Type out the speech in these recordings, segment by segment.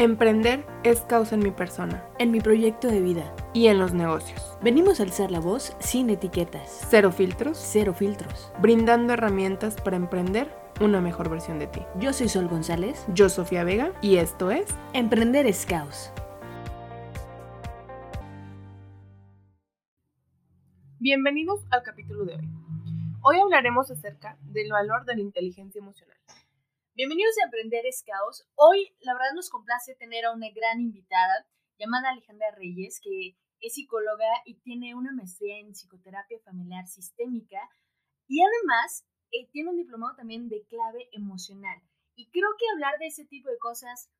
Emprender es causa en mi persona en mi proyecto de vida. y en los negocios. Venimos a alzar la voz sin etiquetas. Cero filtros, Cero filtros. brindando herramientas para emprender una mejor versión de ti. Yo soy Sol González. Yo, Sofía Vega, y esto es Emprender es caos. Bienvenidos al capítulo de hoy. Hoy hablaremos acerca del valor de la inteligencia emocional. Bienvenidos a Emprender es Caos. Hoy, la verdad, nos complace tener a una gran invitada llamada Alejandra Reyes, que es psicóloga y tiene una maestría en psicoterapia familiar sistémica y además eh, tiene un diplomado también de clave emocional. Y creo que hablar de ese tipo de cosas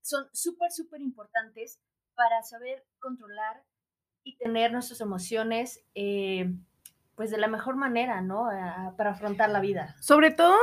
son súper, súper importantes para saber controlar y tener nuestras emociones eh, pues de la mejor manera, ¿no? Para afrontar la vida. Sobre todo,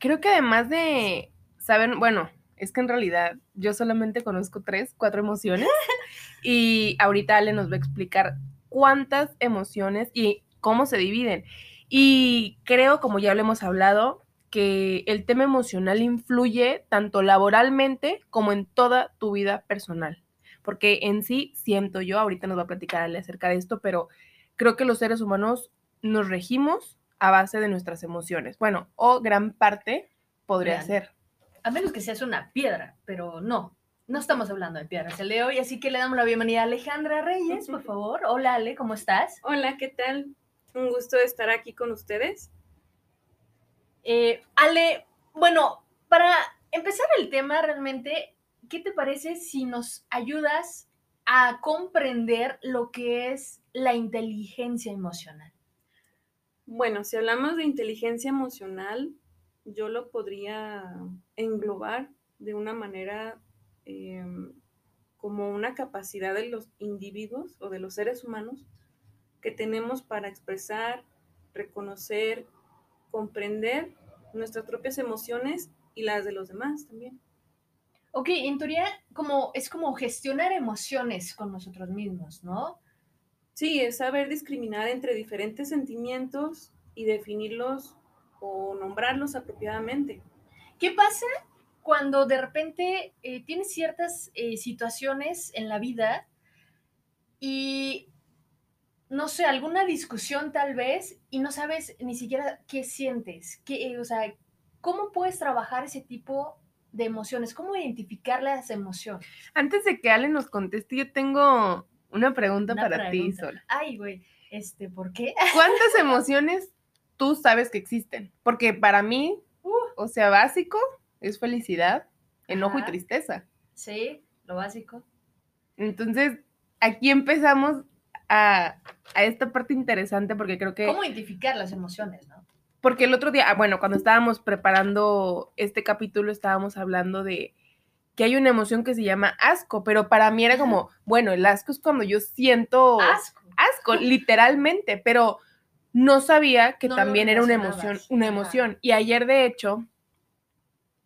creo que además de saber, bueno, es que en realidad yo solamente conozco tres, cuatro emociones y ahorita Ale nos va a explicar cuántas emociones y cómo se dividen. Y creo, como ya lo hemos hablado, que el tema emocional influye tanto laboralmente como en toda tu vida personal. Porque en sí, siento yo, ahorita nos va a platicar Ale acerca de esto, pero creo que los seres humanos nos regimos a base de nuestras emociones. Bueno, o gran parte podría ser. A menos que seas una piedra, pero no. No estamos hablando de piedras el de hoy, así que le damos la bienvenida a Alejandra Reyes, por favor. Hola Ale, ¿cómo estás? Hola, ¿qué tal? Un gusto de estar aquí con ustedes. Eh, Ale, bueno, para empezar el tema realmente, ¿qué te parece si nos ayudas a comprender lo que es la inteligencia emocional? Bueno, si hablamos de inteligencia emocional, yo lo podría englobar de una manera eh, como una capacidad de los individuos o de los seres humanos que tenemos para expresar, reconocer, comprender nuestras propias emociones y las de los demás también. Ok, en teoría como, es como gestionar emociones con nosotros mismos, ¿no? Sí, es saber discriminar entre diferentes sentimientos y definirlos o nombrarlos apropiadamente. ¿Qué pasa cuando de repente eh, tienes ciertas eh, situaciones en la vida y, no sé, alguna discusión tal vez y no sabes ni siquiera qué sientes? Qué, eh, o sea, ¿cómo puedes trabajar ese tipo de emociones? ¿Cómo identificar las emociones? Antes de que Ale nos conteste, yo tengo una pregunta Una para ti. Sol. Ay, güey, este, ¿por qué? ¿Cuántas emociones tú sabes que existen? Porque para mí, Uh, o sea, básico es felicidad, enojo y tristeza. sí, lo básico. Entonces, aquí empezamos a, a esta parte interesante porque creo que... ¿Cómo identificar las emociones, no? Porque el otro día, ah, bueno, cuando estábamos preparando este capítulo, estábamos hablando de que hay una emoción que se llama asco, pero para mí era como, bueno, el asco es cuando yo siento Asco. asco, literalmente, pero no sabía que No también era una emoción, una emoción. Y ayer, de hecho,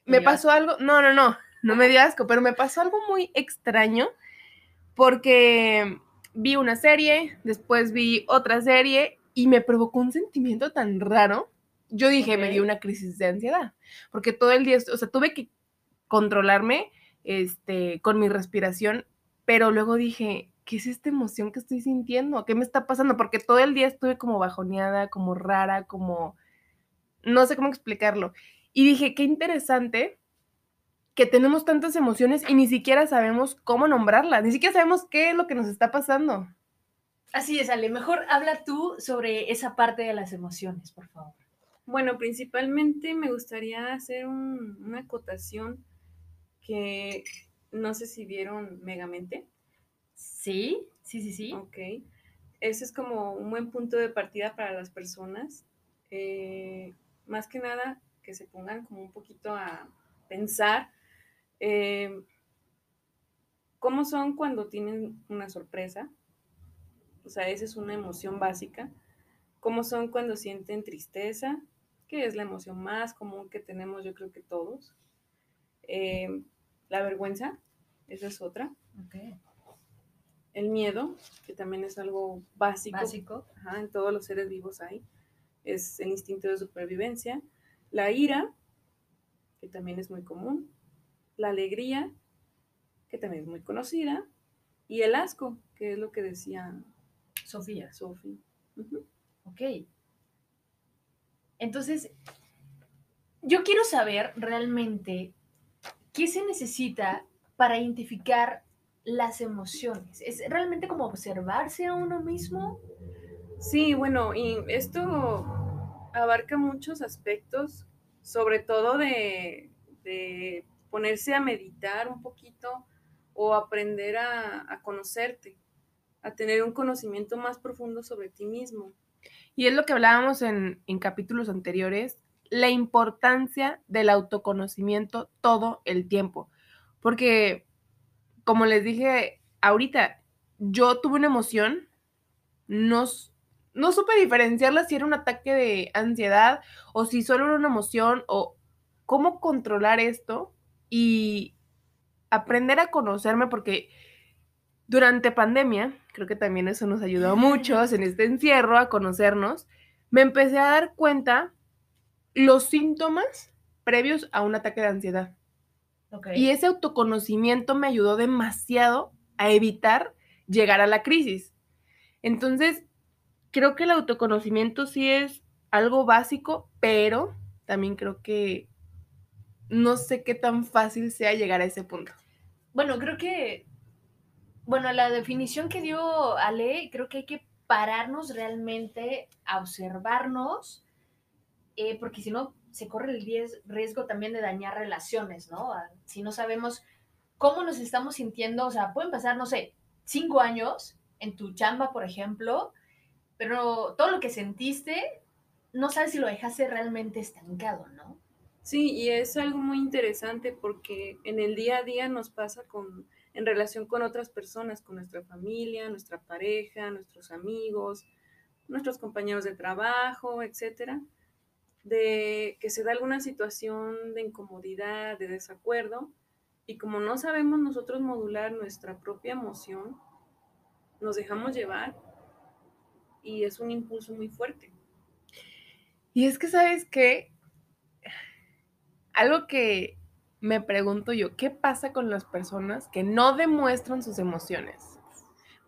¿Te me pasó algo, no, no, no, no me dio asco, pero me pasó algo muy extraño porque vi una serie, después vi otra serie y me provocó un sentimiento tan raro. Yo dije, me dio una crisis de ansiedad, porque todo el día, o sea, tuve que controlarme este, con mi respiración, pero luego dije, ¿qué es esta emoción que estoy sintiendo? ¿Qué me está pasando? Porque todo el día estuve como bajoneada, como rara, como... No sé cómo explicarlo. Y dije, qué interesante que tenemos tantas emociones y ni siquiera sabemos cómo nombrarlas, ni siquiera sabemos qué es lo que nos está pasando. Así es, Ale. Mejor habla tú sobre esa parte de las emociones, por favor. Bueno, principalmente me gustaría hacer un- una acotación que no sé si vieron Megamente. Sí, sí, sí, sí. Ok. Ese es como un buen punto de partida para las personas. Eh, más que nada, que se pongan como un poquito a pensar eh, cómo son cuando tienen una sorpresa. O sea, esa es una emoción básica. Cómo son cuando sienten tristeza, que es la emoción más común que tenemos, yo creo que todos. Eh, la vergüenza, esa es otra. Ok. El miedo, que también es algo básico, Básico. Ajá, en todos los seres vivos hay. Es el instinto de supervivencia. La ira, que también es muy común. La alegría que también es muy conocida, y el asco, que es lo que decía Sofía. Sofía. Ok. Entonces, yo quiero saber realmente qué se necesita para identificar las emociones. ¿Es realmente como observarse a uno mismo? Sí, bueno, y esto abarca muchos aspectos, sobre todo de, de ponerse a meditar un poquito o aprender a, a conocerte, a tener un conocimiento más profundo sobre ti mismo. Y es lo que hablábamos en, en capítulos anteriores, la importancia del autoconocimiento todo el tiempo. Porque, como les dije ahorita, yo tuve una emoción, no, no supe diferenciarla si era un ataque de ansiedad o si solo era una emoción o cómo controlar esto y aprender a conocerme porque durante pandemia, creo que también eso nos ayudó a muchos en este encierro a conocernos, me empecé a dar cuenta los síntomas previos a un ataque de ansiedad. Y ese autoconocimiento me ayudó demasiado a evitar llegar a la crisis. Entonces, creo que el autoconocimiento sí es algo básico, pero también creo que no sé qué tan fácil sea llegar a ese punto. Bueno, creo que, bueno, la definición que dio Ale, creo que hay que pararnos realmente a observarnos, eh, porque si no, se corre el ries- riesgo también de dañar relaciones, ¿no? Ah, Si no sabemos cómo nos estamos sintiendo, o sea, pueden pasar, no sé, cinco años en tu chamba, por ejemplo, pero todo lo que sentiste, no sabes si lo dejaste realmente estancado, ¿no? Sí, y es algo muy interesante porque en el día a día nos pasa con, en relación con otras personas, con nuestra familia, nuestra pareja, nuestros amigos, nuestros compañeros de trabajo, etcétera, de que se da alguna situación de incomodidad, de desacuerdo, y como no sabemos nosotros modular nuestra propia emoción, nos dejamos llevar y es un impulso muy fuerte. Y es que, ¿sabes qué? Algo que me pregunto yo, ¿qué pasa con las personas que no demuestran sus emociones?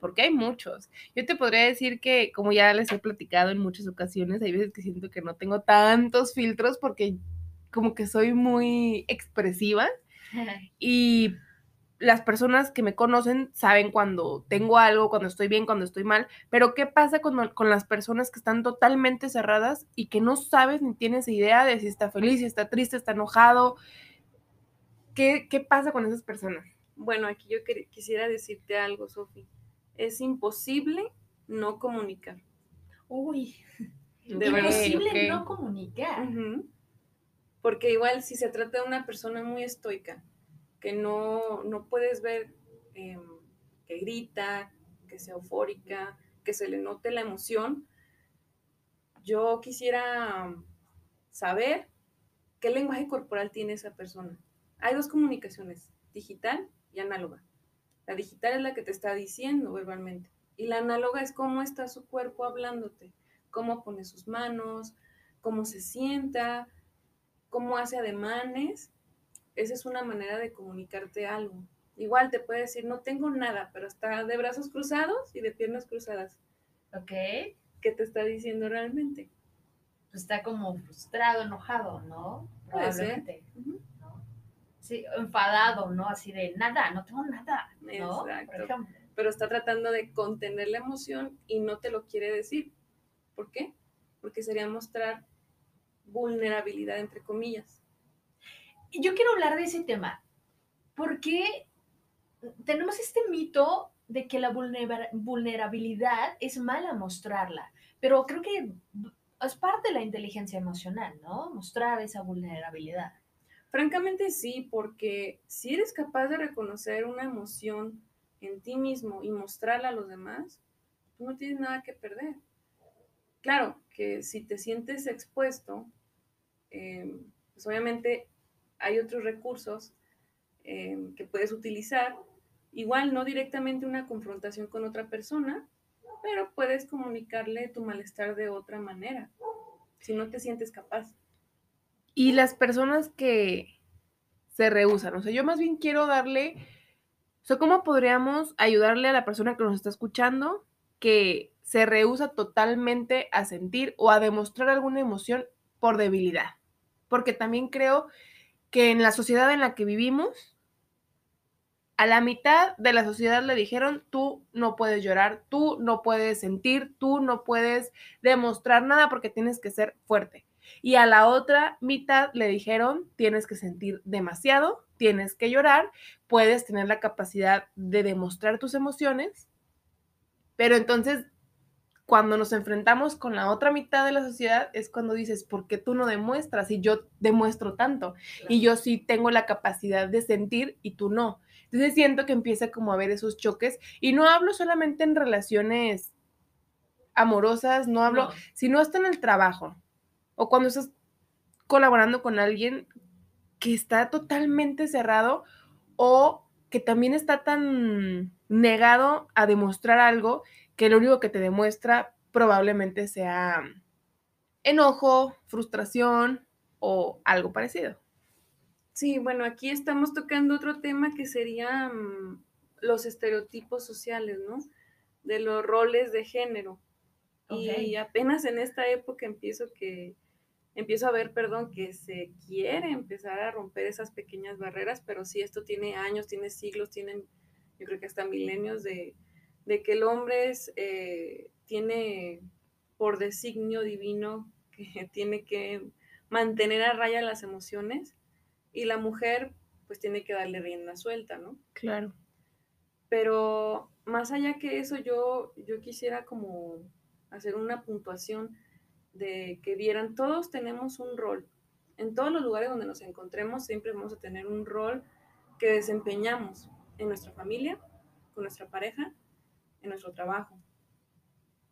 Porque hay muchos. Yo te podría decir que, como ya les he platicado en muchas ocasiones, hay veces que siento que no tengo tantos filtros porque como que soy muy expresiva y las personas que me conocen saben cuando tengo algo, cuando estoy bien, cuando estoy mal, pero ¿qué pasa con, con las personas que están totalmente cerradas y que no sabes ni tienes idea de si está feliz, si está triste, está enojado? ¿Qué, qué pasa con esas personas? Bueno, aquí yo quisiera decirte algo, Sofi. Es imposible no comunicar. Uy, De verdad. imposible no comunicar. Porque igual si se trata de una persona muy estoica, que no, no puedes ver em, que grita, que sea eufórica, que se le note la emoción, yo quisiera saber qué lenguaje corporal tiene esa persona. Hay dos comunicaciones, digital y análoga. La digital es la que te está diciendo verbalmente y la análoga es cómo está su cuerpo hablándote, cómo pone sus manos, cómo se sienta, cómo hace ademanes. Esa es una manera de comunicarte algo. Igual te puede decir, no tengo nada, pero está de brazos cruzados y de piernas cruzadas. Ok. ¿Qué te está diciendo realmente? Pues está como frustrado, enojado, ¿no? Puede ser. Enfadado, ¿no? Así de nada, no tengo nada, ¿no? Exacto. Pero está tratando de contener la emoción y no te lo quiere decir. ¿Por qué? Porque sería mostrar vulnerabilidad, entre comillas. Y yo quiero hablar de ese tema. Porque tenemos este mito de que la vulnera- vulnerabilidad es mala mostrarla, pero creo que es parte de la inteligencia emocional, ¿no? Mostrar esa vulnerabilidad. Francamente sí, porque si eres capaz de reconocer una emoción en ti mismo y mostrarla a los demás, tú no tienes nada que perder. Claro que si te sientes expuesto, eh, pues obviamente hay otros recursos eh, que puedes utilizar. Igual no directamente una confrontación con otra persona, pero puedes comunicarle tu malestar de otra manera, si no te sientes capaz. Y las personas que se rehusan, o sea, yo más bien quiero darle O sea, ¿cómo podríamos ayudarle a la persona que nos está escuchando que se rehúsa totalmente a sentir o a demostrar alguna emoción por debilidad? Porque también creo que en la sociedad en la que vivimos, a la mitad de la sociedad le dijeron, tú no puedes llorar, tú no puedes sentir, tú no puedes demostrar nada porque tienes que ser fuerte. Y a la otra mitad le dijeron, tienes que sentir demasiado, tienes que llorar, puedes tener la capacidad de demostrar tus emociones, pero entonces cuando nos enfrentamos con la otra mitad de la sociedad es cuando dices, ¿por qué tú no demuestras? Y yo demuestro tanto. Y yo sí tengo la capacidad de sentir y tú no. Entonces siento que empieza como a haber esos choques. Y no hablo solamente en relaciones amorosas, no hablo, sino hasta en el trabajo. O cuando estás colaborando con alguien que está totalmente cerrado o que también está tan negado a demostrar algo que lo único que te demuestra probablemente sea enojo, frustración o algo parecido. Sí, bueno, aquí estamos tocando otro tema que sería mm, los estereotipos sociales, ¿no? De los roles de género. Y apenas en esta época empiezo que empiezo a ver, perdón, que se quiere empezar a romper esas pequeñas barreras, pero sí, esto tiene años, tiene siglos, tienen, yo creo que hasta milenios de, que el hombre es, eh, tiene por designio divino que tiene que mantener a raya las emociones y la mujer pues tiene que darle rienda suelta, ¿no? Claro. Pero más allá que eso, yo, yo quisiera como hacer una puntuación de que vieran, todos tenemos un rol. En todos los lugares donde nos encontremos siempre vamos a tener un rol que desempeñamos en nuestra familia, con nuestra pareja, en nuestro trabajo.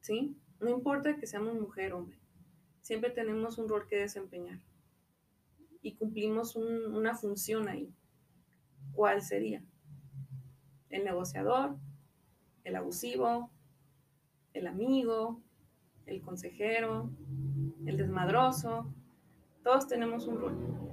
¿Sí? No importa que seamos mujer o hombre, siempre tenemos un rol que desempeñar y cumplimos una función ahí. ¿Cuál sería? El negociador, el abusivo, el amigo, el consejero, el desmadroso. Todos tenemos un rol.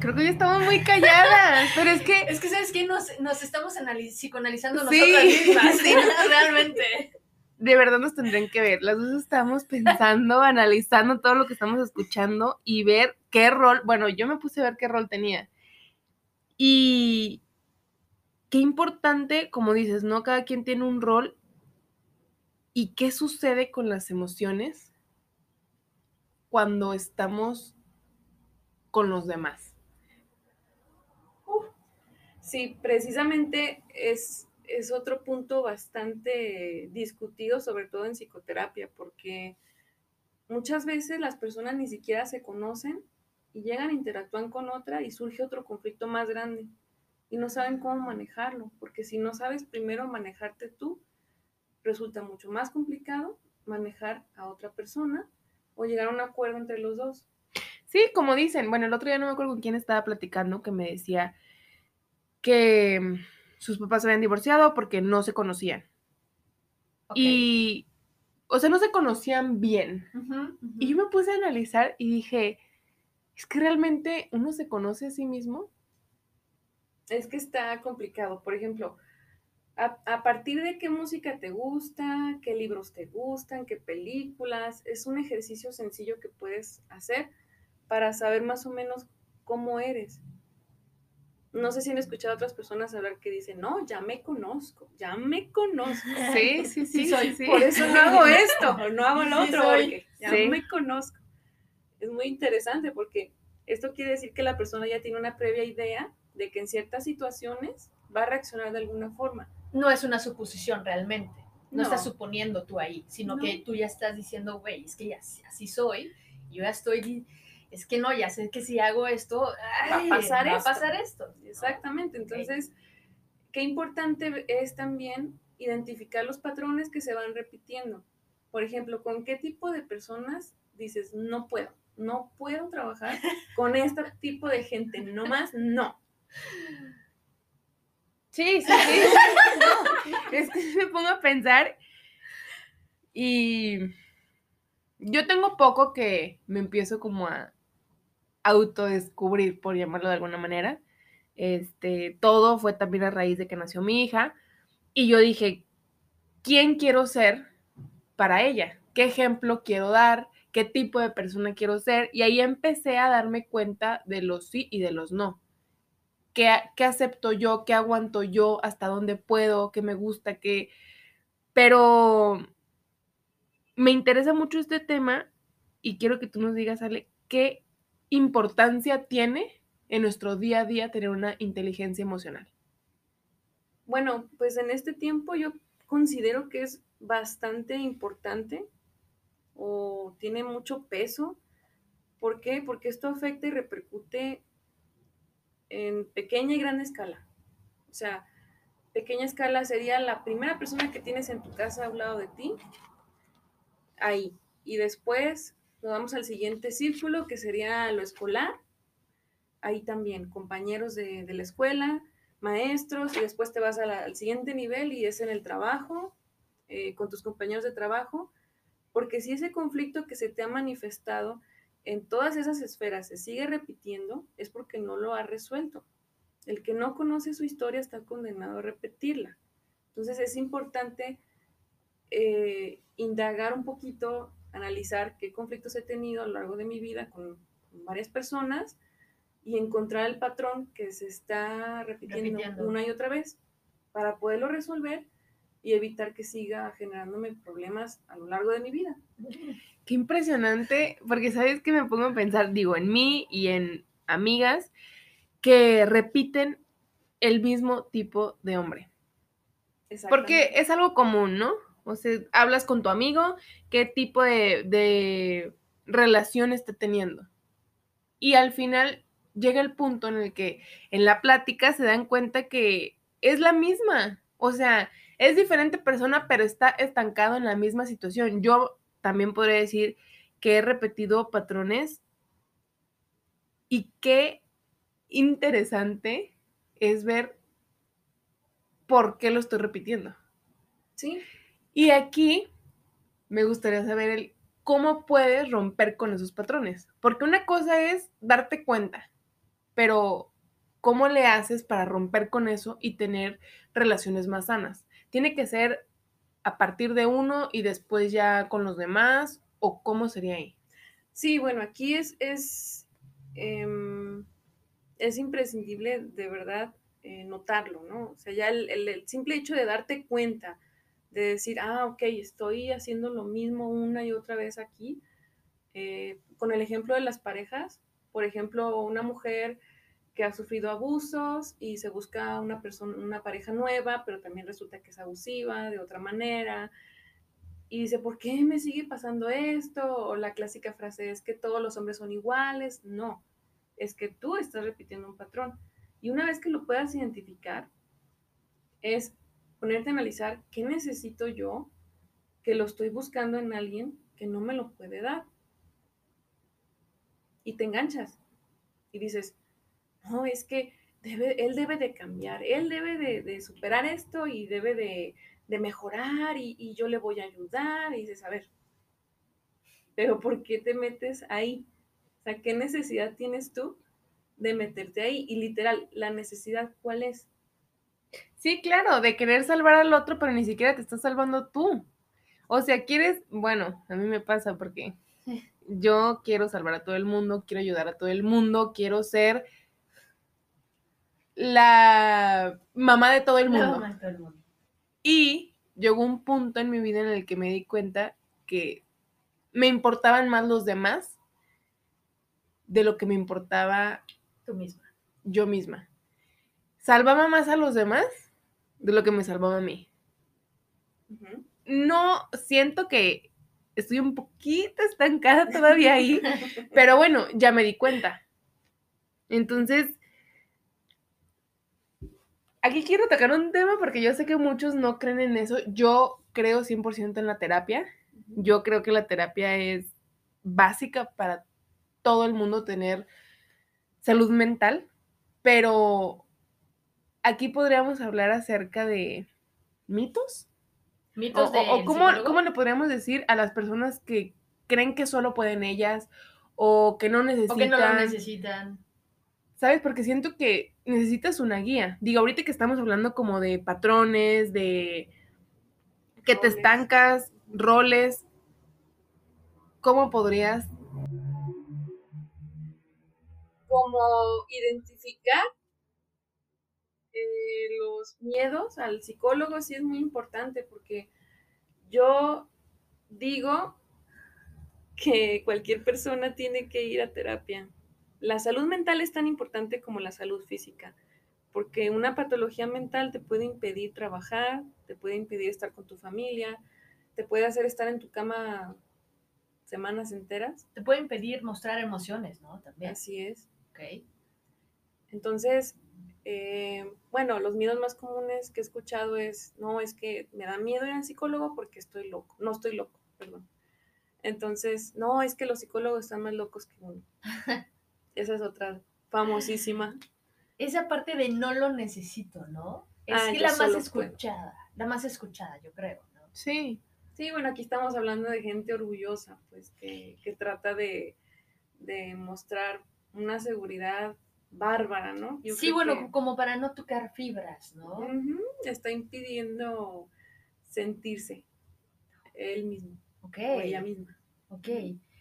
Creo que ya estamos muy calladas, pero es que... Es que, ¿sabes qué? Nos, estamos psicoanalizando nosotras mismas, sí, realmente. De verdad nos tendrían que ver. Las dos estamos pensando, analizando todo lo que estamos escuchando y ver qué rol... Bueno, yo me puse a ver qué rol tenía. Y qué importante, como dices, ¿no? Cada quien tiene un rol ¿Y qué sucede con las emociones cuando estamos con los demás? Sí, precisamente es, es otro punto bastante discutido, sobre todo en psicoterapia, porque muchas veces las personas ni siquiera se conocen y llegan, interactúan con otra y surge otro conflicto más grande y no saben cómo manejarlo, porque si no sabes primero manejarte tú, resulta mucho más complicado manejar a otra persona o llegar a un acuerdo entre los dos. Sí, como dicen, bueno, el otro día no me acuerdo con quién estaba platicando que me decía que mm, sus papás se habían divorciado porque no se conocían. Y, o sea, no se conocían bien. Y yo me puse a analizar y dije, es que realmente uno se conoce a sí mismo. Es que está complicado. Por ejemplo, a, partir de qué música te gusta, qué libros te gustan, qué películas. Es un ejercicio sencillo que puedes hacer para saber más o menos cómo eres. No sé si han escuchado a otras personas hablar que dicen, no, ya me conozco, ya me conozco. Sí, sí, sí. soy, Por eso no hago esto, o no hago lo otro, porque ya me conozco. Es muy interesante porque esto quiere decir que la persona ya tiene una previa idea de que en ciertas situaciones va a reaccionar de alguna forma no es una suposición realmente. No, estás suponiendo tú ahí, sino que tú ya estás diciendo, güey, es que ya así soy, yo ya estoy, es que no, ya sé que si hago esto, va a pasar, esto. a pasar esto. Exactamente, entonces, qué importante es también identificar los patrones que se van repitiendo. Por ejemplo, ¿con qué tipo de personas dices, no puedo, no puedo trabajar con este tipo de gente, no más, no? Sí, sí, sí. es que me pongo a pensar y yo tengo poco que me empiezo como a autodescubrir, por llamarlo de alguna manera. Este, todo fue también a raíz de que nació mi hija. Y yo dije, ¿quién quiero ser para ella? ¿Qué ejemplo quiero dar? ¿Qué tipo de persona quiero ser? Y ahí empecé a darme cuenta de los sí y de los no. ¿Qué, qué acepto yo? ¿Qué aguanto yo? ¿Hasta dónde puedo? ¿Qué me gusta? ¿Qué...? Pero me interesa mucho este tema y quiero que tú nos digas, Ale, qué importancia tiene en nuestro día a día tener una inteligencia emocional. Bueno, pues en este tiempo yo considero que es bastante importante o tiene mucho peso. ¿Por qué? Porque esto afecta y repercute en pequeña y gran escala. O sea, pequeña escala sería la primera persona que tienes en tu casa a un lado de ti, ahí. Y después nos vamos al siguiente círculo, que sería lo escolar. Ahí también, compañeros de, la escuela, maestros, y después te vas al siguiente nivel y es en el trabajo, eh, con tus compañeros de trabajo, porque si ese conflicto que se te ha manifestado en todas esas esferas se sigue repitiendo, es porque no lo ha resuelto. El que no conoce su historia está condenado a repetirla. Entonces es importante eh, indagar un poquito analizar qué conflictos he tenido a lo largo de mi vida con, varias personas y encontrar el patrón que se está repitiendo, una y otra vez para poderlo resolver y evitar que siga generándome problemas a lo largo de mi vida. Qué impresionante, porque sabes que me pongo a pensar, digo, en mí y en amigas que repiten el mismo tipo de hombre. Porque es algo común, ¿no? O sea, hablas con tu amigo, qué tipo de, relación está teniendo. Y al final llega el punto en el que en la plática se dan cuenta que es la misma. O sea, es diferente persona, pero está estancado en la misma situación. Yo también podría decir que he repetido patrones y qué interesante es ver por qué lo estoy repitiendo. Sí. Y aquí me gustaría saber el, cómo puedes romper con esos patrones. Porque una cosa es darte cuenta, pero ¿cómo le haces para romper con eso y tener relaciones más sanas? ¿Tiene que ser a partir de uno y después ya con los demás? ¿O cómo sería ahí? Sí, bueno, aquí es, es, em, es imprescindible de verdad eh, notarlo, ¿no? O sea, ya el simple hecho de darte cuenta de decir, ah, ok, estoy haciendo lo mismo una y otra vez aquí. Eh, con el ejemplo de las parejas, por ejemplo, una mujer que ha sufrido abusos y se busca una persona, una pareja nueva, pero también resulta que es abusiva de otra manera. Y dice, ¿por qué me sigue pasando esto? O la clásica frase es que todos los hombres son iguales. No, es que tú estás repitiendo un patrón. Y una vez que lo puedas identificar, es ponerte a analizar qué necesito yo que lo estoy buscando en alguien que no me lo puede dar. Y te enganchas y dices, no, es que debe, él debe de cambiar, él debe de, superar esto y debe de, mejorar y, y, yo le voy a ayudar. Y dices, a ver, pero ¿por qué te metes ahí? O sea, ¿qué necesidad tienes tú de meterte ahí? Y literal, la necesidad, ¿cuál es? Sí, claro, de querer salvar al otro, pero ni siquiera te estás salvando tú. O sea, quieres, bueno, a mí me pasa porque yo quiero salvar a todo el mundo, quiero ayudar a todo el mundo, quiero ser la mamá de todo el mundo. Y llegó un punto en mi vida en el que me di cuenta que me importaban más los demás de lo que me importaba tú misma. Yo misma. Salvaba más a los demás de lo que me salvaba a mí. No siento que estoy un poquito estancada todavía ahí, pero bueno, ya me di cuenta. Entonces, aquí quiero tocar un tema porque yo sé que muchos no creen en eso. Yo creo 100% en la terapia. Yo creo que la terapia es básica para todo el mundo tener salud mental, pero aquí podríamos hablar acerca de mitos. Mitos o, de. O, cómo, cómo, le podríamos decir a las personas que creen que solo pueden ellas o que no necesitan. O que no lo necesitan. ¿Sabes? Porque siento que necesitas una guía. Digo, ahorita que estamos hablando como de patrones, de que te estancas, roles, ¿cómo podrías? como identificar eh, los miedos al psicólogo sí es muy importante porque yo digo que cualquier persona tiene que ir a terapia. La salud mental es tan importante como la salud física, porque una patología mental te puede impedir trabajar, te puede impedir estar con tu familia, te puede hacer estar en tu cama semanas enteras. Te puede impedir mostrar emociones, ¿no? También. Así es. Ok. Entonces, eh, bueno, los miedos más comunes que he escuchado es, no, es que me da miedo ir al psicólogo porque estoy loco, no estoy loco, perdón. Entonces, no, es que los psicólogos están más locos que uno. Esa es otra famosísima. Esa parte de no lo necesito, ¿no? Es Ah, que la más puedo. escuchada, la más escuchada, yo creo, ¿no? Sí. Sí, bueno, aquí estamos hablando de gente orgullosa, pues que, que trata de, de mostrar una seguridad bárbara, ¿no? Yo sí, creo bueno, que- como para no tocar fibras, ¿no? Está impidiendo sentirse él mismo Ok, o ella misma. ok.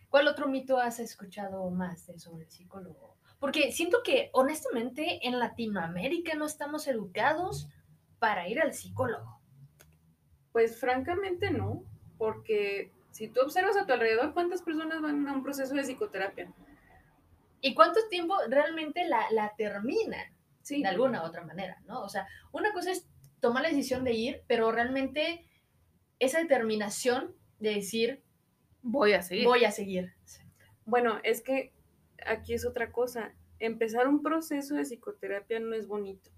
¿Cuál otro mito has escuchado más de sobre el psicólogo? Porque siento que, honestamente, en Latinoamérica no estamos educados para ir al psicólogo. Pues francamente no, porque si tú observas a tu alrededor, ¿cuántas personas van a un proceso de psicoterapia? ¿Y cuánto tiempo realmente la, la terminan? Sí, de alguna u otra manera, ¿no? O sea, una cosa es tomar la decisión de ir, pero realmente esa determinación de decir, Voy a seguir. voy a seguir. bueno, es que aquí es otra cosa. Empezar un proceso de psicoterapia no es bonito.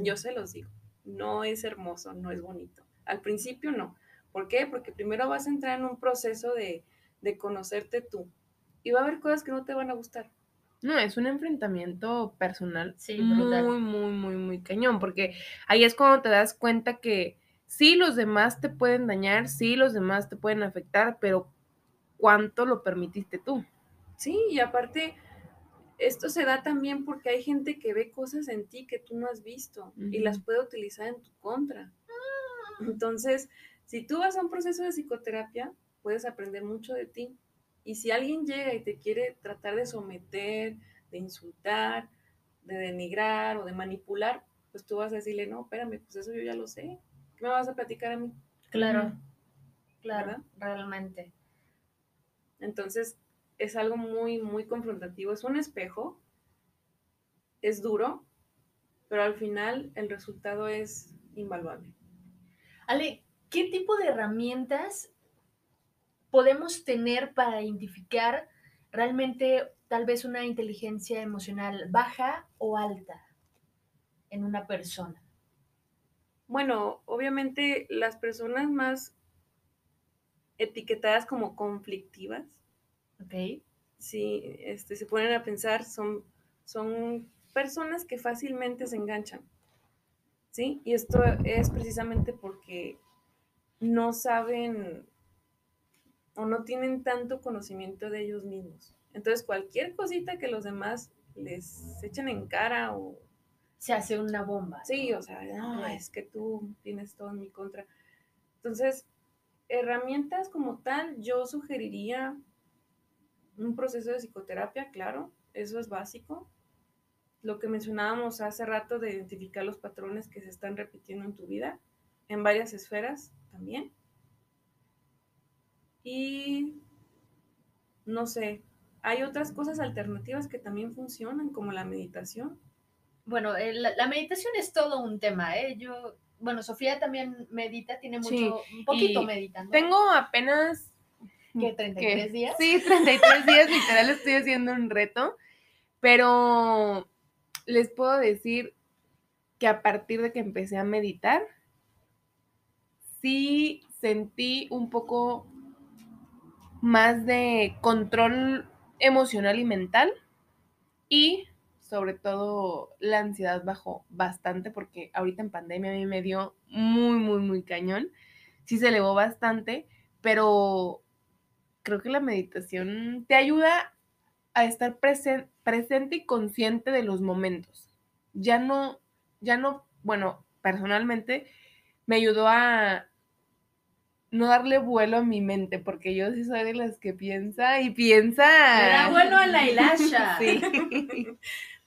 Yo se los digo, no es hermoso, no es bonito. Al principio no. ¿Por qué? Porque primero vas a entrar en un proceso de, de conocerte tú. Y va a haber cosas que no te van a gustar. No, es un enfrentamiento personal Sí, brutal. muy, muy, muy, muy cañón, porque ahí es cuando te das cuenta que sí, los demás te pueden dañar, sí, los demás te pueden afectar, pero ¿cuánto lo permitiste tú? Sí, y aparte, esto se da también porque hay gente que ve cosas en ti que tú no has visto y las puede utilizar en tu contra. Entonces, si tú vas a un proceso de psicoterapia, puedes aprender mucho de ti. Y si alguien llega y te quiere tratar de someter, de insultar, de denigrar o de manipular, pues tú vas a decirle, no, espérame, pues eso yo ya lo sé. ¿Qué me vas a platicar a mí? Claro, claro, ¿Verdad? realmente. Entonces, es algo muy, muy confrontativo. Es un espejo, es duro, pero al final el resultado es invaluable. Ale, ¿qué tipo de herramientas podemos tener para identificar realmente tal vez una inteligencia emocional baja o alta en una persona? Bueno, obviamente las personas más etiquetadas como conflictivas, ¿Ok? si este, se ponen a pensar, son, son personas que fácilmente se enganchan. ¿Sí? Y esto es precisamente porque no saben o no tienen tanto conocimiento de ellos mismos. Entonces, cualquier cosita que los demás les echen en cara o Se hace una bomba. Sí, o sea, no, es que tú tienes todo en mi contra. Entonces, herramientas como tal, yo sugeriría un proceso de psicoterapia, claro, eso es básico. Lo que mencionábamos hace rato de identificar los patrones que se están repitiendo en tu vida, en varias esferas también. Y, no sé, hay otras cosas alternativas que también funcionan, como la meditación. Bueno, eh, la, meditación es todo un tema, ¿eh? Yo, bueno, Sofía también medita, tiene mucho, Sí, un poquito meditando. Tengo apenas... ¿Qué, 33 ¿qué? días? Sí, 33 días, literal estoy haciendo un reto, pero les puedo decir que a partir de que empecé a meditar, sí sentí un poco más de control emocional y mental y sobre todo la ansiedad bajó bastante porque ahorita en pandemia a mí me dio muy, muy, muy cañón. Sí se elevó bastante, pero creo que la meditación te ayuda a estar presen- presente y consciente de los momentos. Ya no, ya no, bueno, personalmente me ayudó a no darle vuelo a mi mente, porque yo sí soy de las que piensa y piensa. Le da vuelo a la hilacha. Sí.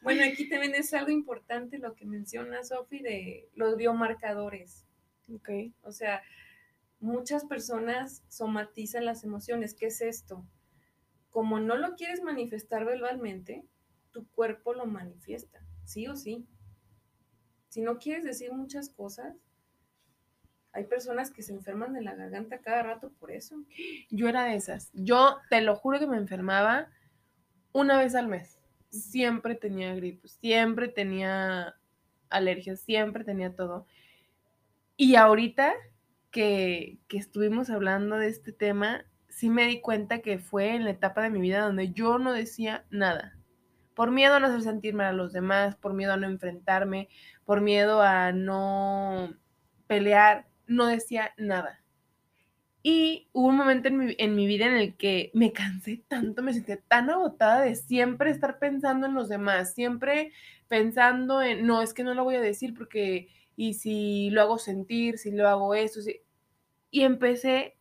Bueno, aquí también es algo importante lo que menciona Sofi de los biomarcadores. Ok. O sea, muchas personas somatizan las emociones. ¿Qué es esto? Como no lo quieres manifestar verbalmente, tu cuerpo lo manifiesta, sí o sí. Si no quieres decir muchas cosas, hay personas que se enferman de la garganta cada rato por eso. Yo era de esas. Yo te lo juro que me enfermaba una vez al mes. Siempre tenía gripe, siempre tenía alergias, siempre tenía todo. Y ahorita que, que estuvimos hablando de este tema, sí me di cuenta que fue en la etapa de mi vida donde yo no decía nada. Por miedo a no hacer sentir mal a los demás, por miedo a no enfrentarme, por miedo a no pelear, no decía nada. Y hubo un momento en mi, en mi vida en el que me cansé tanto, me sentía tan agotada de siempre estar pensando en los demás, siempre pensando en, no, es que no lo voy a decir porque, y si lo hago sentir, si lo hago eso, y empecé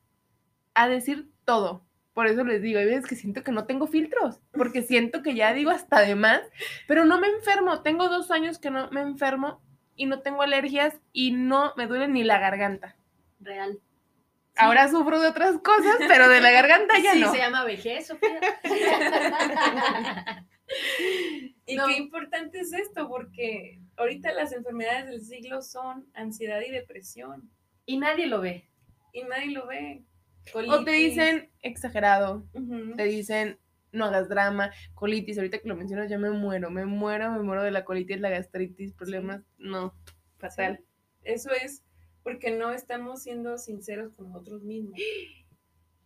a decir todo. Por eso les digo, hay veces que siento que no tengo filtros, porque siento que ya digo hasta de más, pero no me enfermo. Tengo dos años que no me enfermo y no tengo alergias y no me duele ni la garganta. Real. Ahora sufro de otras cosas, pero de la garganta ya sí, no. se llama vejez, Sofía. Y No. qué importante es esto, porque ahorita las enfermedades del siglo son ansiedad y depresión, y nadie lo ve. y nadie lo ve. O te Colitis. dicen exagerado, te dicen no hagas drama, colitis, ahorita que lo mencionas ya me muero, me muero, me muero de la colitis, la gastritis, problemas, no, fatal. Eso es porque no estamos siendo sinceros con nosotros mismos.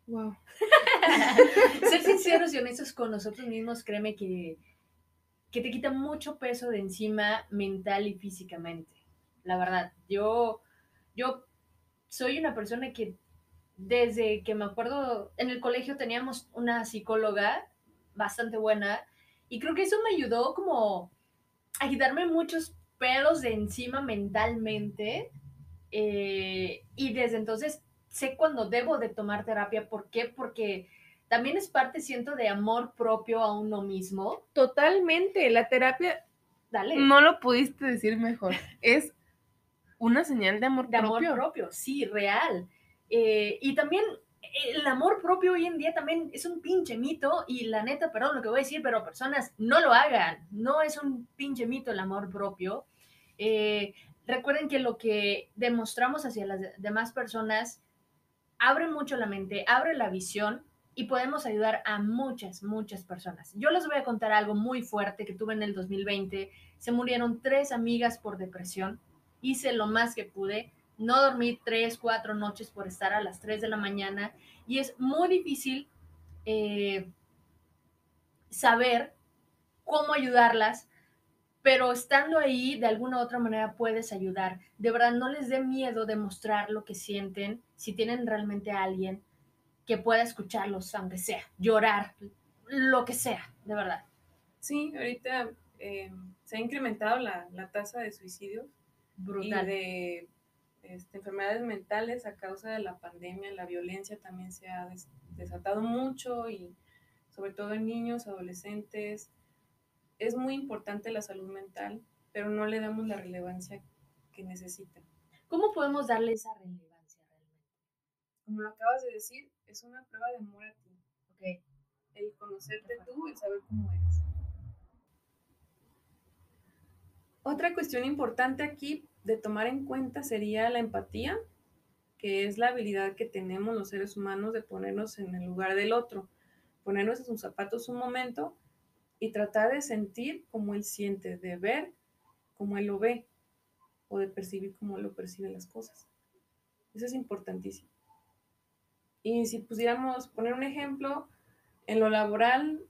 Wow. Ser sinceros y honestos con nosotros mismos, créeme que, que te quita mucho peso de encima mental y físicamente. La verdad, yo, yo soy una persona que desde que me acuerdo, en el colegio teníamos una psicóloga bastante buena y creo que eso me ayudó como a quitarme muchos pelos de encima mentalmente eh, y desde entonces sé cuando debo de tomar terapia. ¿Por qué? Porque también es parte, siento, de amor propio a uno mismo. Totalmente, la terapia, Dale. no lo pudiste decir mejor, es una señal de amor de amor propio. propio, sí, real. Eh, y también el amor propio hoy en día también es un pinche mito y la neta, perdón lo que voy a decir, pero personas no lo hagan, no es un pinche mito el amor propio. Eh, recuerden que lo que demostramos hacia las de- demás personas abre mucho la mente, abre la visión y podemos ayudar a muchas, muchas personas. Yo les voy a contar algo muy fuerte que tuve en el 2020. Se murieron tres amigas por depresión. Hice lo más que pude. No dormí tres, cuatro noches por estar a las 3 de la mañana y es muy difícil eh, saber cómo ayudarlas, pero estando ahí de alguna u otra manera puedes ayudar. De verdad, no les dé miedo demostrar lo que sienten si tienen realmente a alguien que pueda escucharlos, aunque sea, llorar, lo que sea, de verdad. Sí, ahorita eh, se ha incrementado la, la tasa de suicidios Brutal. y de este, enfermedades mentales a causa de la pandemia. La violencia también se ha des- desatado mucho y sobre todo en niños, adolescentes. Es muy importante la salud mental, pero no le damos la relevancia que necesitan. ¿Cómo podemos darle esa relevancia realmente? Como lo acabas de decir, es una prueba de amor a ti. Ok. El conocerte tú, el saber cómo eres. Otra cuestión importante aquí de tomar en cuenta sería la empatía, que es la habilidad que tenemos los seres humanos de ponernos en el lugar del otro, ponernos en sus zapatos un momento y tratar de sentir como él siente, de ver como él lo ve o de percibir como él lo percibe las cosas. Eso es importantísimo. Y si pudiéramos poner un ejemplo, en lo laboral,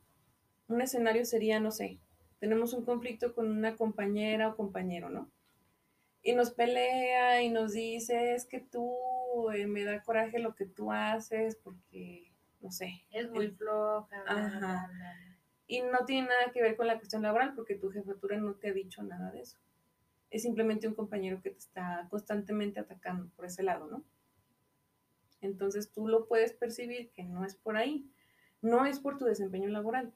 un escenario sería, no sé, tenemos un conflicto con una compañera o compañero, ¿no? Y nos pelea y nos dice, es que tú eh, me da coraje lo que tú haces porque, no sé. Es muy El- floja. bla, Ajá. bla, bla. Y no tiene nada que ver con la cuestión laboral porque tu jefatura no te ha dicho nada de eso. Es simplemente un compañero que te está constantemente atacando por ese lado, ¿no? Entonces tú lo puedes percibir que no es por ahí, no es por tu desempeño laboral.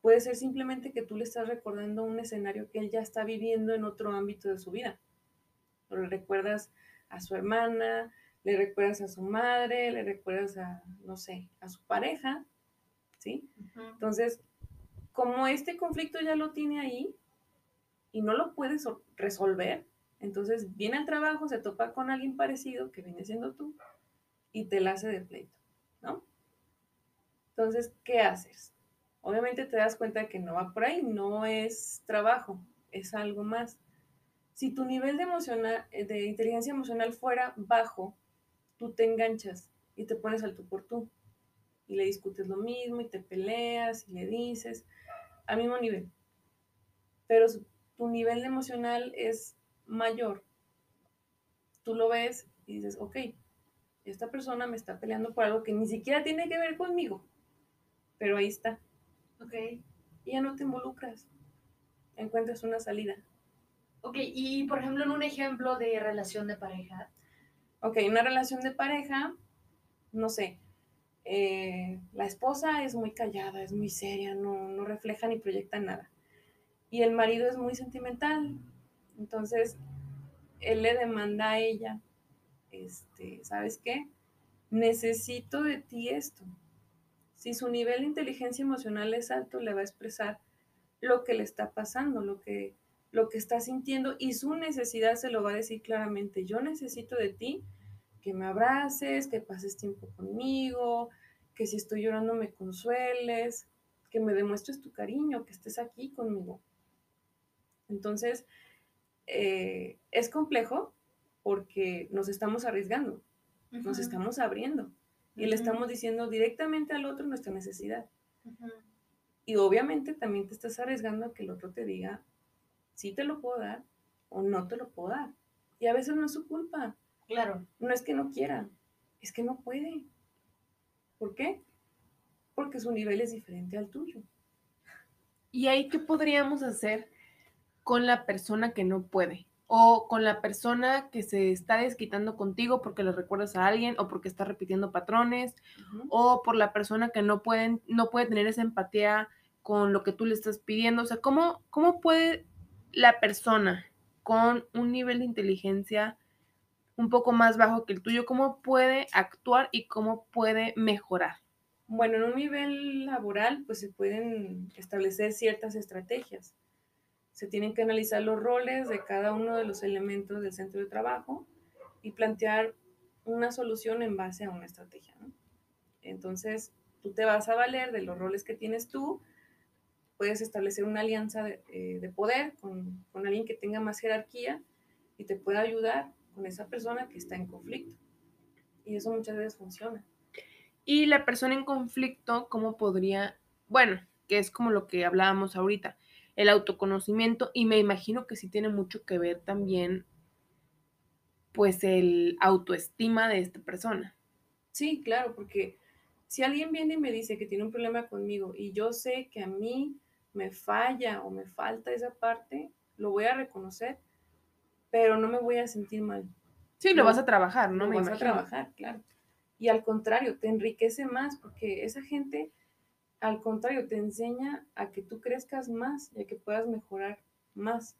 Puede ser simplemente que tú le estás recordando un escenario que él ya está viviendo en otro ámbito de su vida. Le recuerdas a su hermana, le recuerdas a su madre, le recuerdas a, no sé, a su pareja, ¿sí? Entonces, como este conflicto ya lo tiene ahí y no lo puedes resolver, entonces viene al trabajo, se topa con alguien parecido, que viene siendo tú, y te la hace de pleito, ¿no? Entonces, ¿qué haces? Obviamente te das cuenta de que no va por ahí, no es trabajo, es algo más. Si tu nivel de, emocional, de inteligencia emocional fuera bajo, tú te enganchas y te pones al tú por tú. Y le discutes lo mismo y te peleas y le dices al mismo nivel. Pero tu nivel emocional es mayor. Tú lo ves y dices, ok, esta persona me está peleando por algo que ni siquiera tiene que ver conmigo, pero ahí está. Ok. Y ya no te involucras, encuentras una salida. Ok, y por ejemplo, en un ejemplo de relación de pareja. Ok, una relación de pareja, no sé, eh, la esposa es muy callada, es muy seria, no, no refleja ni proyecta nada. Y el marido es muy sentimental, entonces él le demanda a ella este, ¿sabes qué? Necesito de ti esto. Si su nivel de inteligencia emocional es alto, le va a expresar lo que le está pasando, lo que, lo que está sintiendo y su necesidad se lo va a decir claramente. Yo necesito de ti que me abraces, que pases tiempo conmigo, que si estoy llorando me consueles, que me demuestres tu cariño, que estés aquí conmigo. Entonces, eh, es complejo porque nos estamos arriesgando, nos estamos abriendo y le estamos diciendo directamente al otro nuestra necesidad. Y obviamente también te estás arriesgando a que el otro te diga, sí te lo puedo dar o no te lo puedo dar. Y a veces no es su culpa. Claro. No es que no quiera, es que no puede. ¿Por qué? Porque su nivel es diferente al tuyo. ¿Y ahí qué podríamos hacer con la persona que no puede? o con la persona que se está desquitando contigo porque le recuerdas a alguien o porque está repitiendo patrones o por la persona que no pueden no puede tener esa empatía con lo que tú le estás pidiendo, o sea, ¿cómo, cómo puede la persona con un nivel de inteligencia un poco más bajo que el tuyo, cómo puede actuar y cómo puede mejorar? Bueno, en un nivel laboral, pues se pueden establecer ciertas estrategias se tienen que analizar los roles de cada uno de los elementos del centro de trabajo y plantear una solución en base a una estrategia. Entonces, tú te vas a valer de los roles que tienes tú, puedes establecer una alianza de, eh, poder con, con, alguien que tenga más jerarquía y te pueda ayudar con esa persona que está en conflicto. Y eso muchas veces funciona. Y la persona en conflicto, ¿cómo podría, bueno, que es como lo que hablábamos ahorita, el autoconocimiento y me imagino que sí tiene mucho que ver también pues el autoestima de esta persona. Sí, claro, porque si alguien viene y me dice que tiene un problema conmigo y yo sé que a mí me falla o me falta esa parte, lo voy a reconocer, pero no me voy a sentir mal. Sí, lo, vas a trabajar, ¿no? Lo me vas a trabajar, claro. Y al contrario, te enriquece más porque esa gente al contrario, te enseña a que tú crezcas más y a que puedas mejorar más.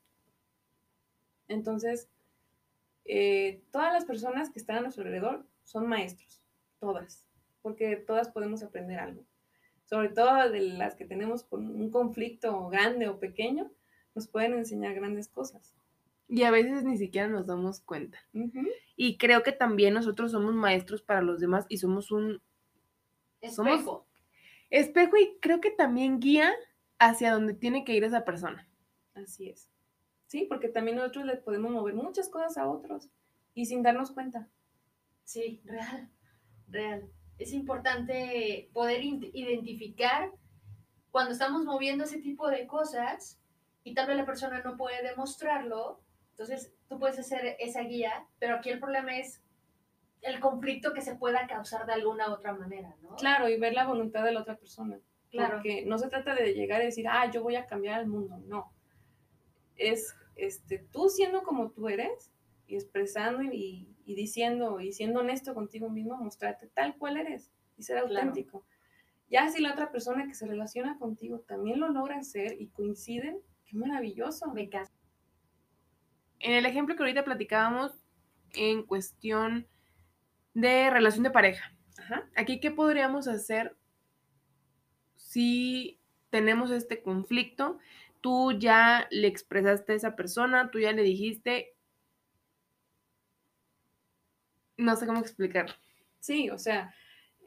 Entonces, eh, todas las personas que están a nuestro alrededor son maestros, todas, porque todas podemos aprender algo. Sobre todo de las que tenemos un conflicto grande o pequeño, nos pueden enseñar grandes cosas. Y a veces ni siquiera nos damos cuenta. Y creo que también nosotros somos maestros para los demás y somos un... Espejo espejo y creo que también guía hacia donde tiene que ir esa persona. Así es. Sí, porque también nosotros le podemos mover muchas cosas a otros y sin darnos cuenta. Sí, real, real. Es importante poder identificar cuando estamos moviendo ese tipo de cosas y tal vez la persona no puede demostrarlo, entonces tú puedes hacer esa guía, pero aquí el problema es el conflicto que se pueda causar de alguna otra manera, ¿no? Claro, y ver la voluntad de la otra persona. Claro. Porque no se trata de llegar y decir, ah, yo voy a cambiar el mundo. No. Es este, tú siendo como tú eres y expresando y, y diciendo y siendo honesto contigo mismo, mostrarte tal cual eres y ser Claro. auténtico. Ya si la otra persona que se relaciona contigo también lo logra hacer y coinciden, qué maravilloso. Me caso. En el ejemplo que ahorita platicábamos en cuestión de relación de pareja, Ajá. aquí qué podríamos hacer si tenemos este conflicto, tú ya le expresaste a esa persona, tú ya le dijiste, no sé cómo explicarlo. Sí, o sea,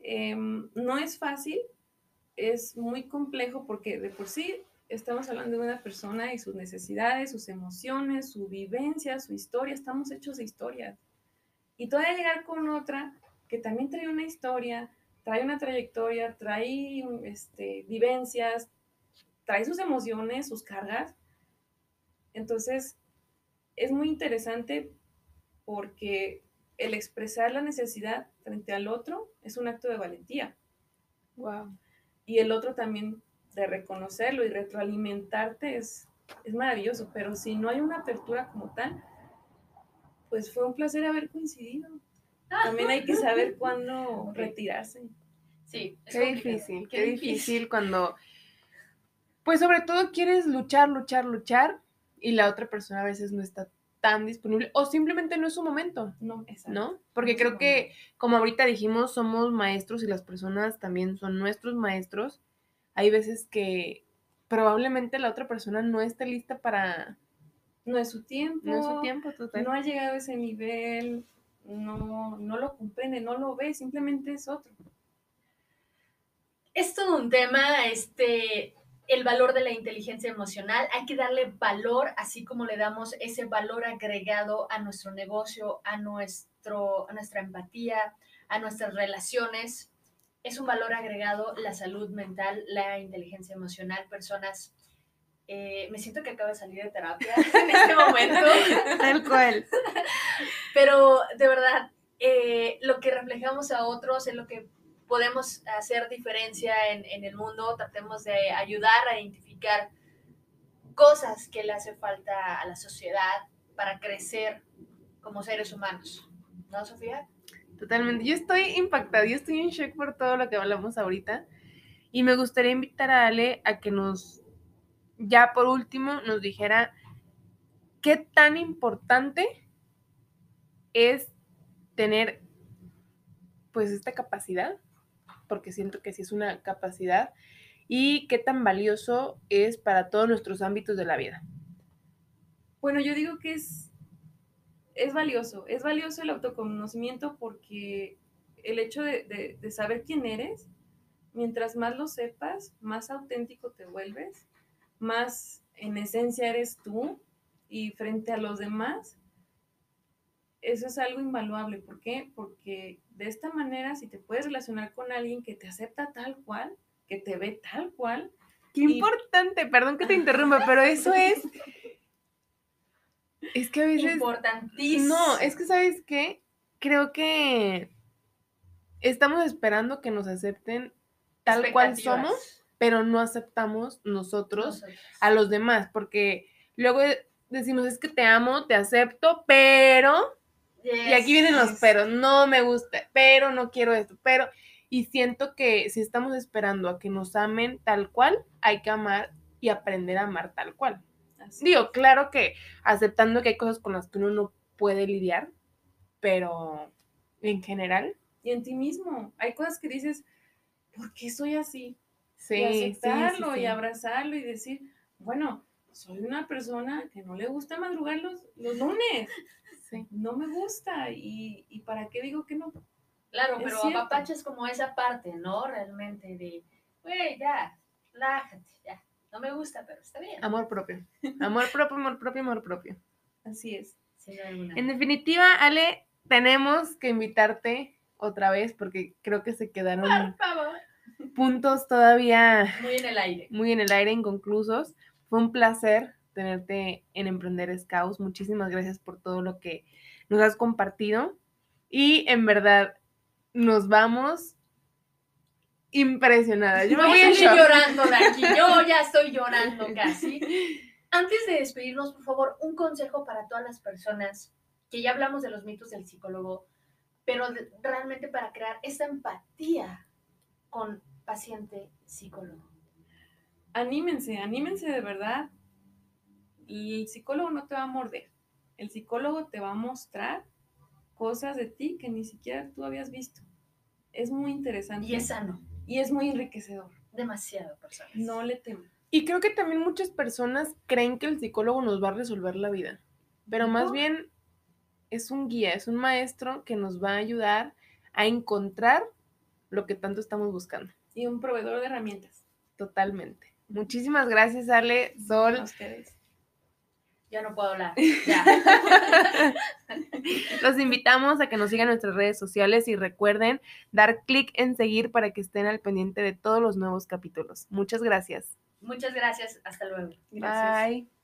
em, no es fácil, es muy complejo porque de por sí estamos hablando de una persona y sus necesidades, sus emociones, su vivencia, su historia, estamos hechos de historias. Y todavía llegar con otra que también trae una historia, trae una trayectoria, trae este, vivencias, trae sus emociones, sus cargas. Entonces, es muy interesante porque el expresar la necesidad frente al otro es un acto de valentía. Wow. Y el otro también de reconocerlo y retroalimentarte es, es maravilloso. Pero si no hay una apertura como tal, pues fue un placer haber coincidido. También hay que saber cuándo retirarse. Sí, es Qué complicado. difícil, qué difícil cuando, pues sobre todo quieres luchar, luchar, luchar y la otra persona a veces no está tan disponible o simplemente no es su momento, No, exacto. ¿no? Porque creo que, como ahorita dijimos, somos maestros y las personas también son nuestros maestros. Hay veces que probablemente la otra persona no esté lista para, No es su tiempo. no es su tiempo total. No ha llegado a ese nivel. No, no lo comprende, no lo ve, simplemente es otro. Es todo un tema, este, el valor de la inteligencia emocional. Hay que darle valor, así como le damos ese valor agregado a nuestro negocio, a, nuestro, a nuestra empatía, a nuestras relaciones. Es un valor agregado la salud mental, la inteligencia emocional. Personas, eh, me siento que acabo de salir de terapia en este momento. Tal cual. Pero de verdad, eh, lo que reflejamos a otros es lo que podemos hacer diferencia en, en, el mundo. Tratemos de ayudar a identificar cosas que le hace falta a la sociedad para crecer como seres humanos. ¿No, Sofía? Totalmente. Yo estoy impactada, yo estoy en shock por todo lo que hablamos ahorita. Y me gustaría invitar a Ale a que nos, ya por último, nos dijera qué tan importante es tener pues esta capacidad, porque siento que sí es una capacidad, y qué tan valioso es para todos nuestros ámbitos de la vida. Bueno, yo digo que es, es valioso, es valioso el autoconocimiento porque el hecho de, de, de saber quién eres, mientras más lo sepas, más auténtico te vuelves, más en esencia eres tú y frente a los demás, eso es algo invaluable. ¿Por qué? Porque de esta manera, si te puedes relacionar con alguien que te acepta tal cual, que te ve tal cual. Qué importante, perdón que te interrumpa, pero eso es. Es que a veces. Importantísimo. No, es que, ¿sabes qué? Creo que estamos esperando que nos acepten tal cual somos, pero no aceptamos nosotros, nosotros a los demás, porque luego decimos, es que te amo, te acepto, pero Yes, y aquí vienen los pero, no me gusta, pero no quiero esto, pero, y siento que si estamos esperando a que nos amen tal cual, hay que amar y aprender a amar tal cual. Así Digo, es. claro que aceptando que hay cosas con las que uno no puede lidiar, pero en general. Y en ti mismo, hay cosas que dices, ¿por qué soy así? Sí, y aceptarlo sí, sí, y abrazarlo y decir, bueno, soy una persona que no le gusta madrugar los, los lunes. Sí. No me gusta. ¿Y, ¿Y, para qué digo que no? Claro, pero apapacha es como esa parte, ¿no? Realmente de, güey, ya, relájate, ya. No me gusta, pero está bien. Amor propio. Amor propio, amor propio, amor propio. Así es. Sí. En definitiva, Ale, tenemos que invitarte otra vez porque creo que se quedaron Por favor. puntos todavía muy en el aire. Muy en el aire, inconclusos. Fue un placer tenerte en Emprender Scouts. Muchísimas gracias por todo lo que nos has compartido. Y en verdad, nos vamos impresionada. Yo me Voy voy a shock. llorando de aquí. Yo ya estoy llorando casi. Antes de despedirnos, por favor, un consejo para todas las personas que ya hablamos de los mitos del psicólogo, pero de- realmente para crear esta empatía con paciente psicólogo. Anímense, anímense de verdad. El psicólogo no te va a morder. El psicólogo te va a mostrar cosas de ti que ni siquiera tú habías visto. Es muy interesante Y es sano, y es muy enriquecedor. demasiado personas. No le teman. Y creo que también muchas personas creen que el psicólogo nos va a resolver la vida, pero más No. bien es un guía, es un maestro que nos va a ayudar a encontrar lo que tanto estamos buscando. Y un proveedor de herramientas. Totalmente. Muchísimas gracias, Ale, A Sol. ustedes. Ya no puedo hablar. Ya. Los invitamos a que nos sigan en nuestras redes sociales y recuerden dar clic en seguir para que estén al pendiente de todos los nuevos capítulos. Muchas gracias. Muchas gracias. Hasta luego. Gracias. Bye.